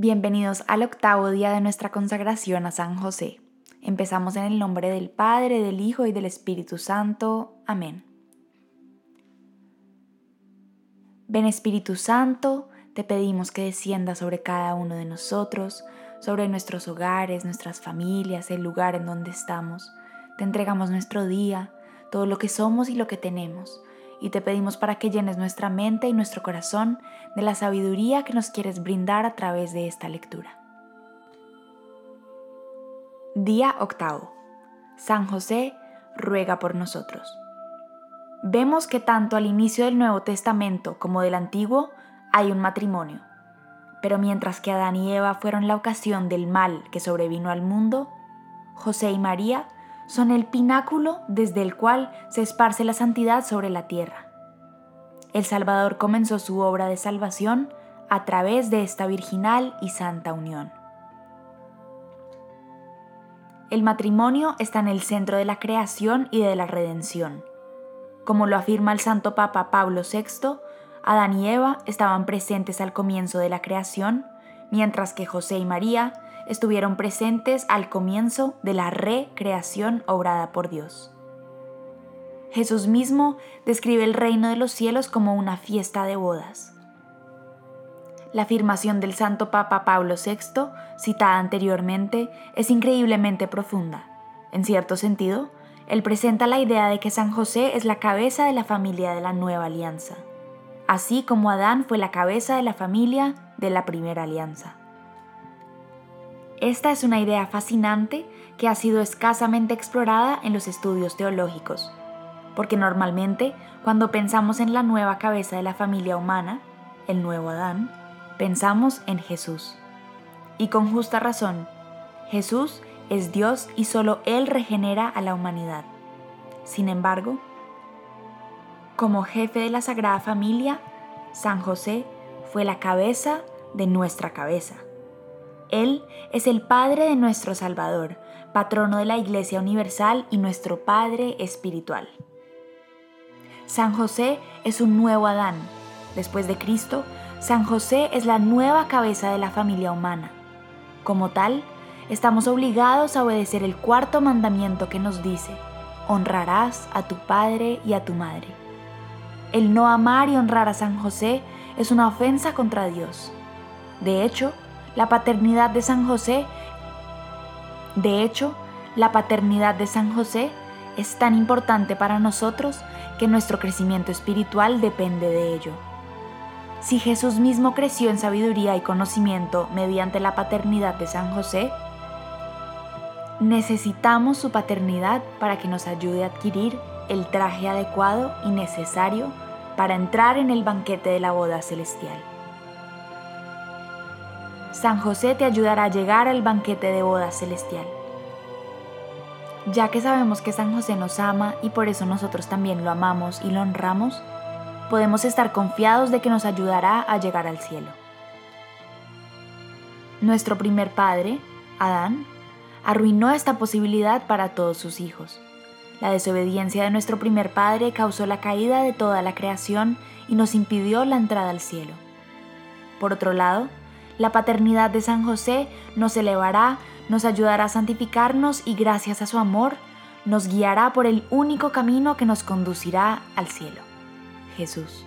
Bienvenidos al octavo día de nuestra consagración a San José. Empezamos en el nombre del Padre, del Hijo y del Espíritu Santo. Amén. Ven Espíritu Santo, te pedimos que descienda sobre cada uno de nosotros, sobre nuestros hogares, nuestras familias, el lugar en donde estamos. Te entregamos nuestro día, todo lo que somos y lo que tenemos y te pedimos para que llenes nuestra mente y nuestro corazón de la sabiduría que nos quieres brindar a través de esta lectura. Día octavo. San José ruega por nosotros. Vemos que tanto al inicio del Nuevo Testamento como del Antiguo hay un matrimonio. Pero mientras que Adán y Eva fueron la ocasión del mal que sobrevino al mundo, José y María son el pináculo desde el cual se esparce la santidad sobre la tierra. El Salvador comenzó su obra de salvación a través de esta virginal y santa unión. El matrimonio está en el centro de la creación y de la redención. Como lo afirma el Santo Papa Pablo VI, Adán y Eva estaban presentes al comienzo de la creación, mientras que José y María estuvieron presentes al comienzo de la recreación obrada por Dios. Jesús mismo describe el reino de los cielos como una fiesta de bodas. La afirmación del Santo Papa Pablo VI, citada anteriormente, es increíblemente profunda. En cierto sentido, él presenta la idea de que San José es la cabeza de la familia de la nueva alianza, así como Adán fue la cabeza de la familia de la primera alianza. Esta es una idea fascinante que ha sido escasamente explorada en los estudios teológicos, porque normalmente cuando pensamos en la nueva cabeza de la familia humana, el nuevo Adán, pensamos en Jesús. Y con justa razón, Jesús es Dios y solo Él regenera a la humanidad. Sin embargo, como jefe de la Sagrada Familia, San José fue la cabeza de nuestra cabeza. Él es el Padre de nuestro Salvador, patrono de la Iglesia Universal y nuestro Padre espiritual. San José es un nuevo Adán. Después de Cristo, San José es la nueva cabeza de la familia humana. Como tal, estamos obligados a obedecer el cuarto mandamiento que nos dice, honrarás a tu padre y a tu madre. El no amar y honrar a San José es una ofensa contra Dios. De hecho, la paternidad de San José, de hecho, la paternidad de San José es tan importante para nosotros que nuestro crecimiento espiritual depende de ello. Si Jesús mismo creció en sabiduría y conocimiento mediante la paternidad de San José, necesitamos su paternidad para que nos ayude a adquirir el traje adecuado y necesario para entrar en el banquete de la boda celestial. San José te ayudará a llegar al banquete de boda celestial. Ya que sabemos que San José nos ama y por eso nosotros también lo amamos y lo honramos, podemos estar confiados de que nos ayudará a llegar al cielo. Nuestro primer padre, Adán, arruinó esta posibilidad para todos sus hijos. La desobediencia de nuestro primer padre causó la caída de toda la creación y nos impidió la entrada al cielo. Por otro lado, la paternidad de San José nos elevará, nos ayudará a santificarnos y gracias a su amor nos guiará por el único camino que nos conducirá al cielo, Jesús.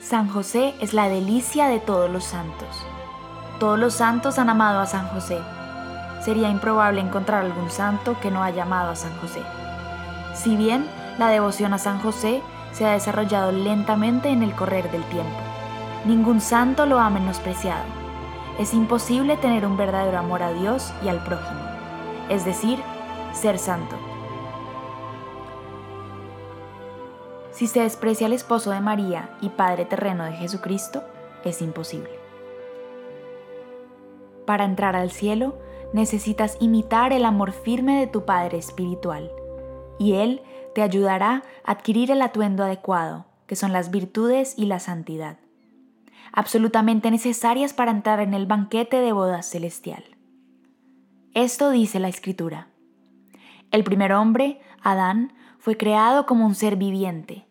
San José es la delicia de todos los santos. Todos los santos han amado a San José. Sería improbable encontrar algún santo que no haya amado a San José. Si bien la devoción a San José se ha desarrollado lentamente en el correr del tiempo. Ningún santo lo ha menospreciado. Es imposible tener un verdadero amor a Dios y al prójimo, es decir, ser santo. Si se desprecia al esposo de María y Padre terreno de Jesucristo, es imposible. Para entrar al cielo, necesitas imitar el amor firme de tu Padre espiritual, y Él te ayudará a adquirir el atuendo adecuado, que son las virtudes y la santidad absolutamente necesarias para entrar en el banquete de bodas celestial. Esto dice la Escritura. El primer hombre, Adán, fue creado como un ser viviente.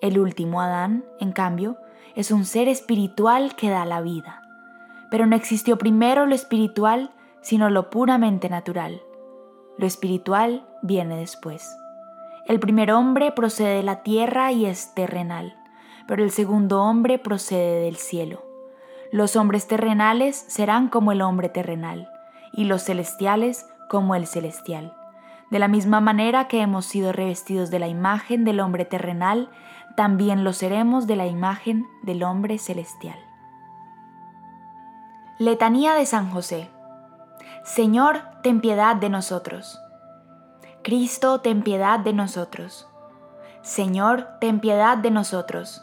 El último Adán, en cambio, es un ser espiritual que da la vida. Pero no existió primero lo espiritual, sino lo puramente natural. Lo espiritual viene después. El primer hombre procede de la tierra y es terrenal, pero el segundo hombre procede del cielo. Los hombres terrenales serán como el hombre terrenal, y los celestiales como el celestial. De la misma manera que hemos sido revestidos de la imagen del hombre terrenal, también lo seremos de la imagen del hombre celestial. Letanía de San José. Señor, ten piedad de nosotros. Cristo, ten piedad de nosotros. Señor, ten piedad de nosotros.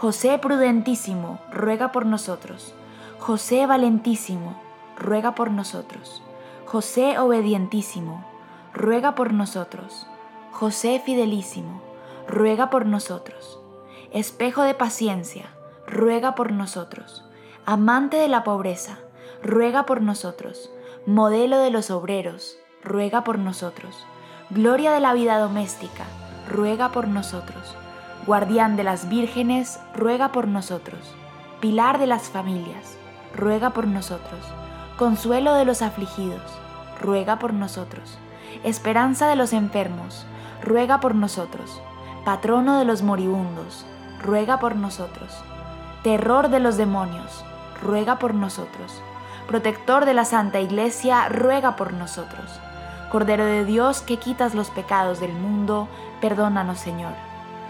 José Prudentísimo, ruega por nosotros. José Valentísimo, ruega por nosotros. José Obedientísimo, ruega por nosotros. José Fidelísimo, ruega por nosotros. Espejo de paciencia, ruega por nosotros. Amante de la pobreza, ruega por nosotros. Modelo de los obreros, ruega por nosotros. Gloria de la vida doméstica, ruega por nosotros. Guardián de las vírgenes, ruega por nosotros. Pilar de las familias, ruega por nosotros. Consuelo de los afligidos, ruega por nosotros. Esperanza de los enfermos, ruega por nosotros. Patrono de los moribundos, ruega por nosotros. Terror de los demonios, ruega por nosotros. Protector de la Santa Iglesia, ruega por nosotros. Cordero de Dios que quitas los pecados del mundo, perdónanos Señor.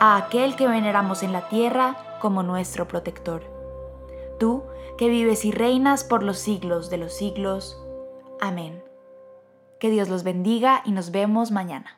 a aquel que veneramos en la tierra como nuestro protector tú que vives y reinas por los siglos de los siglos. Amén. Que Dios los bendiga y nos vemos mañana.